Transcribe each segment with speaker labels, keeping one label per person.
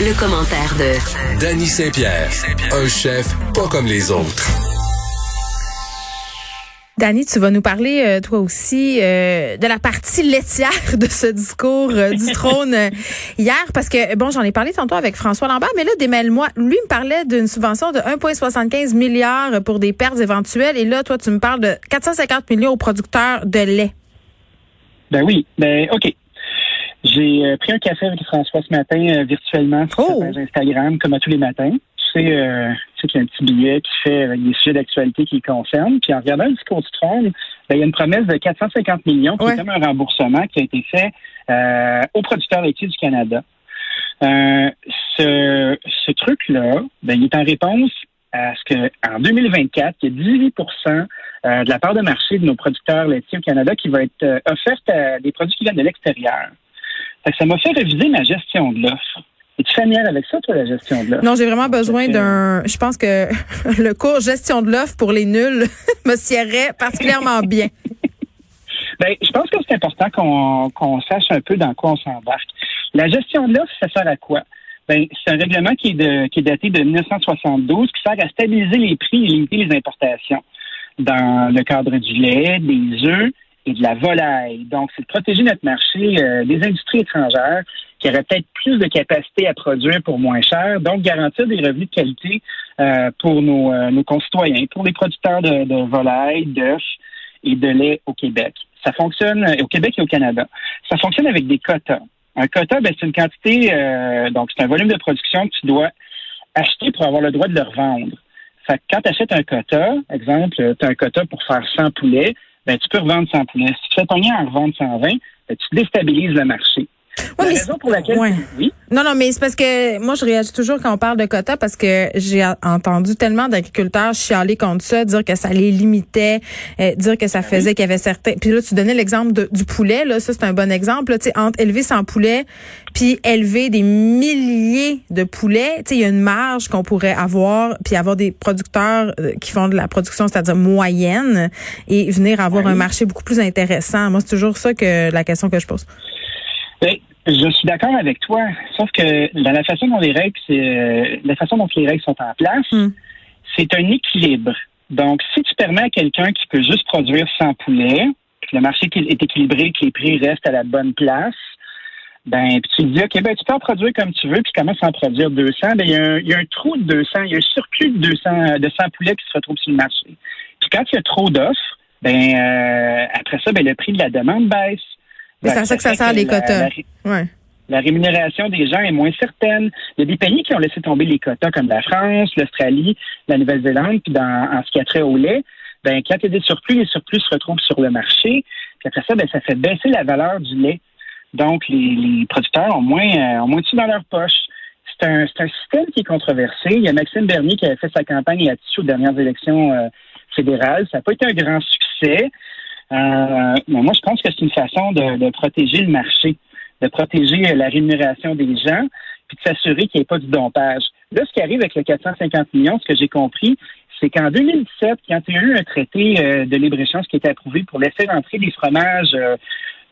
Speaker 1: Le, commentaire de
Speaker 2: Danny Saint-Pierre, un chef pas comme les autres.
Speaker 3: Dani, tu vas nous parler, euh, toi aussi, euh, de la partie laitière de ce discours euh, du trône hier, parce que, bon, j'en ai parlé tantôt avec François Lambert, mais là, démêle-moi. Lui me parlait d'une subvention de 1,75 milliard pour des pertes éventuelles, et là, toi, tu me parles de 450 millions aux producteurs de lait.
Speaker 4: Ben oui, ben OK. J'ai pris un café avec François ce matin virtuellement sur sa oh! page Instagram, comme à tous les matins tu sais, euh, qu'il y a un petit billet qui fait avec des sujets d'actualité qui concernent. Puis en regardant le discours du trône, ben, il y a une promesse de 450 millions qui est comme un remboursement qui a été fait euh, aux producteurs laitiers du Canada. Euh, ce, ce truc-là, ben, il est en réponse à ce que en 2024, il y a 18% euh, de la part de marché de nos producteurs laitiers au Canada qui va être euh, offerte à des produits qui viennent de l'extérieur. Ça m'a fait réviser ma gestion de l'offre. Es-tu familière avec ça, toi, la gestion de l'offre?
Speaker 3: Non, j'ai vraiment besoin d'un. Je pense que le cours gestion de l'offre pour les nuls me sierrait particulièrement bien.
Speaker 4: Ben, je pense que c'est important qu'on sache un peu dans quoi on s'embarque. La gestion de l'offre, ça sert à quoi? Ben, c'est un règlement qui est, de, qui est daté de 1972 qui sert à stabiliser les prix et limiter les importations dans le cadre du lait, des œufs et de la volaille. Donc, c'est de protéger notre marché euh, des industries étrangères qui auraient peut-être plus de capacité à produire pour moins cher, donc garantir des revenus de qualité euh, pour nos, euh, nos, concitoyens, pour les producteurs de, de volaille, d'œufs et de lait au Québec. Ça fonctionne au Québec et au Canada. Ça fonctionne avec des quotas. Un quota, ben, c'est une quantité, donc c'est un volume de production que tu dois acheter pour avoir le droit de le revendre. Fait quand tu achètes un quota, exemple, tu as un quota pour faire 100 poulets, ben, tu peux revendre 100 poulets. Si tu fais ton lien en revendre 120, ben, tu déstabilises le marché.
Speaker 3: La raison pour laquelle oui. Non, non, mais c'est parce que moi, je réagis toujours quand on parle de quotas parce que j'ai entendu tellement d'agriculteurs chialer contre ça, dire que ça les limitait, euh, dire que ça ben faisait qu'il y avait certains. Puis là, tu donnais l'exemple du poulet, là, ça c'est un bon exemple. Tu sais, entre élever 100 poulets puis élever des milliers de poulets, tu sais, il y a une marge qu'on pourrait avoir, puis avoir des producteurs euh, qui font de la production, c'est-à-dire moyenne, et venir avoir un marché beaucoup plus intéressant. Moi, c'est toujours ça que la question que je pose.
Speaker 4: Oui, je suis d'accord avec toi, sauf que dans la façon dont les règles, euh, la façon dont les règles sont en place, hmm. c'est un équilibre. Donc, si tu permets à quelqu'un qui peut juste produire 100 poulets, que le marché est équilibré, que les prix restent à la bonne place, ben, puis tu te dis, OK, ben, tu peux en produire comme tu veux, puis commence à en produire 200. Ben, il y, a un, il y a un trou de 200, il y a un surplus de 200, de 100 poulets qui se retrouve sur le marché. Puis quand il y a trop d'offres, ben, euh, après ça, ben, le prix de la demande baisse.
Speaker 3: Mais c'est à ça que ça sert les quotas.
Speaker 4: ouais. La rémunération des gens est moins certaine. Il y a des pays qui ont laissé tomber les quotas, comme la France, l'Australie, la Nouvelle-Zélande, puis dans, en ce qui a trait au lait, ben, quand il y a des surplus, les surplus se retrouvent sur le marché. Puis après ça, ben, ça fait baisser la valeur du lait. Donc, les, producteurs ont moins, euh, ont moins de dans leur poche. C'est un, un, système qui est controversé. Il y a Maxime Bernier qui avait fait sa campagne là-dessus aux dernières élections euh, fédérales. Ça n'a pas été un grand succès. Euh, mais moi, je pense que c'est une façon de, protéger le marché, de protéger la rémunération des gens, puis de s'assurer qu'il n'y ait pas du dompage. Là, ce qui arrive avec le 450 millions, ce que j'ai compris, c'est qu'en 2017, quand il y a eu un traité de libre-échange qui a été approuvé pour laisser rentrer des fromages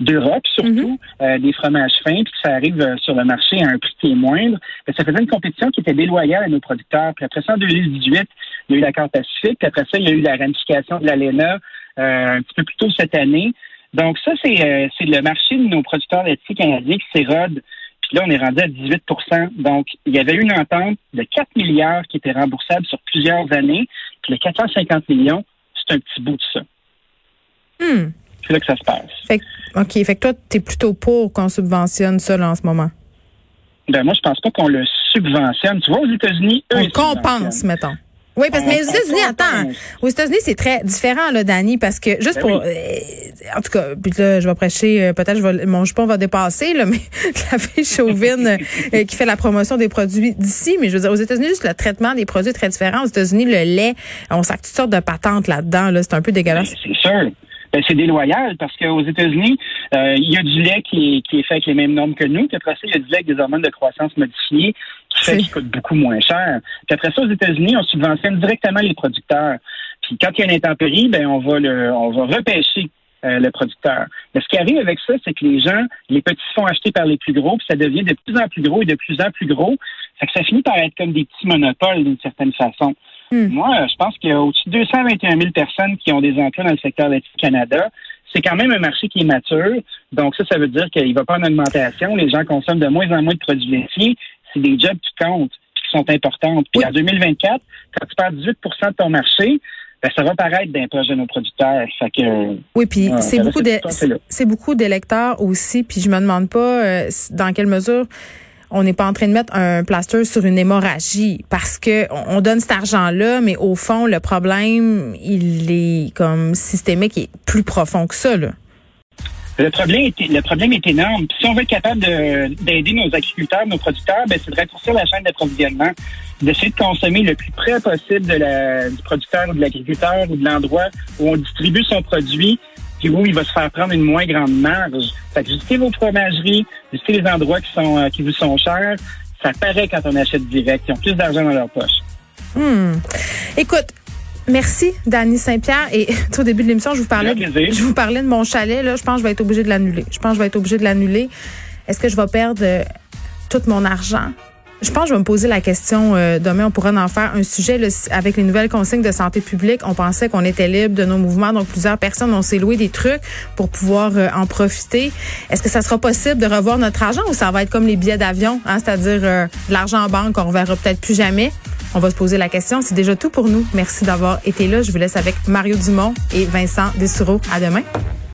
Speaker 4: d'Europe, surtout mhm. euh, des fromages fins, puis que ça arrive euh, sur le marché à un prix qui est moindre, ben, ça faisait une compétition qui était déloyale à nos producteurs. Puis après ça, en 2018, il y a eu l'accord Pacifique, puis après ça, il y a eu la ramification de l'ALENA euh, un petit peu plus tôt cette année. Donc ça, c'est c'est le marché de nos producteurs laitiers canadiens qui s'érode. Puis là, on est rendu à 18 Donc, il y avait une entente de 4 milliards qui était remboursable sur plusieurs années. Puis les 450 millions, c'est un petit bout de ça.
Speaker 3: Hmm.
Speaker 4: C'est là que ça se passe.
Speaker 3: Fait, OK. Fait que toi, tu es plutôt pour qu'on subventionne ça en ce moment?
Speaker 4: Ben, moi, je pense pas qu'on le subventionne. Tu vois, aux États-Unis, eux,
Speaker 3: On compense, mettons. Oui, parce que mais aux États-Unis, attends, aux États-Unis, c'est très différent, là, Dani, parce que juste ben pour, euh, en tout cas, puis là, je vais prêcher, euh, peut-être, je vais, mon jupon va dépasser, là, mais la fille chauvine euh, qui fait la promotion des produits d'ici, mais je veux dire, aux États-Unis, juste le traitement des produits est très différent. Aux États-Unis, le lait, on sac toutes sortes de patentes là-dedans, là, c'est un peu dégueulasse.
Speaker 4: Ben, c'est sûr. Ben, c'est déloyal parce qu'aux États-Unis, euh, il y a du lait qui est, fait avec les mêmes normes que nous. Puis après ça, il y a du lait avec des hormones de croissance modifiées qui fait qu'il coûte beaucoup moins cher. Puis après ça, aux États-Unis, on subventionne directement les producteurs. Puis quand il y a une intempérie, ben on va le, on va repêcher euh, le producteur. Mais ce qui arrive avec ça, c'est que les gens, les petits se font acheter par les plus gros, puis ça devient de plus en plus gros et de plus en plus gros. Ça que ça finit par être comme des petits monopoles d'une certaine façon. Hmm. Moi, je pense qu'il y a au-dessus de 221 000 personnes qui ont des emplois dans le secteur laitier Canada. C'est quand même un marché qui est mature. Donc ça, ça veut dire qu'il ne va pas en augmentation. Les gens consomment de moins en moins de produits laitiers. C'est des jobs qui comptent qui sont importantes. Puis en 2024, quand tu perds 18% de ton marché, ben, ça va paraître d'un projet de nos producteurs.
Speaker 3: oui, puis c'est beaucoup c'est beaucoup d'électeurs aussi. Puis je me demande pas euh, dans quelle mesure on n'est pas en train de mettre un plaster sur une hémorragie parce que on donne cet argent-là, mais au fond, le problème, il est comme systémique et plus profond que ça.
Speaker 4: Le problème, est, énorme. si on veut être capable d'aider nos agriculteurs, nos producteurs, ben, c'est de raccourcir la chaîne d'approvisionnement, d'essayer de consommer le plus près possible du producteur ou de l'agriculteur ou de l'endroit où on distribue son produit, puis où il va se faire prendre une moins grande marge. Fait que visitez vos fromageries, visitez les endroits qui sont euh, qui vous sont chers. Ça paraît quand on achète direct. Ils ont plus d'argent dans leur poche.
Speaker 3: Hmm. Écoute, Merci, Dany Saint-Pierre. Et au début de l'émission, je vous parlais, je vous parlais de mon chalet. Là, je pense que je vais être obligé de l'annuler. Je pense que je vais être obligé de l'annuler. Est-ce que je vais perdre euh, tout mon argent? Je pense que je vais me poser la question euh, demain. On pourra en faire un sujet avec les nouvelles consignes de santé publique. On pensait qu'on était libre de nos mouvements, donc plusieurs personnes ont s'est loué des trucs pour pouvoir euh, en profiter. Est-ce que ça sera possible de revoir notre argent ou ça va être comme les billets d'avion, hein, c'est-à-dire de l'argent en banque qu'on reverra peut-être plus jamais? On va se poser la question. C'est déjà tout pour nous. Merci d'avoir été là. Je vous laisse avec Mario Dumont et Vincent Dessoureau. À demain.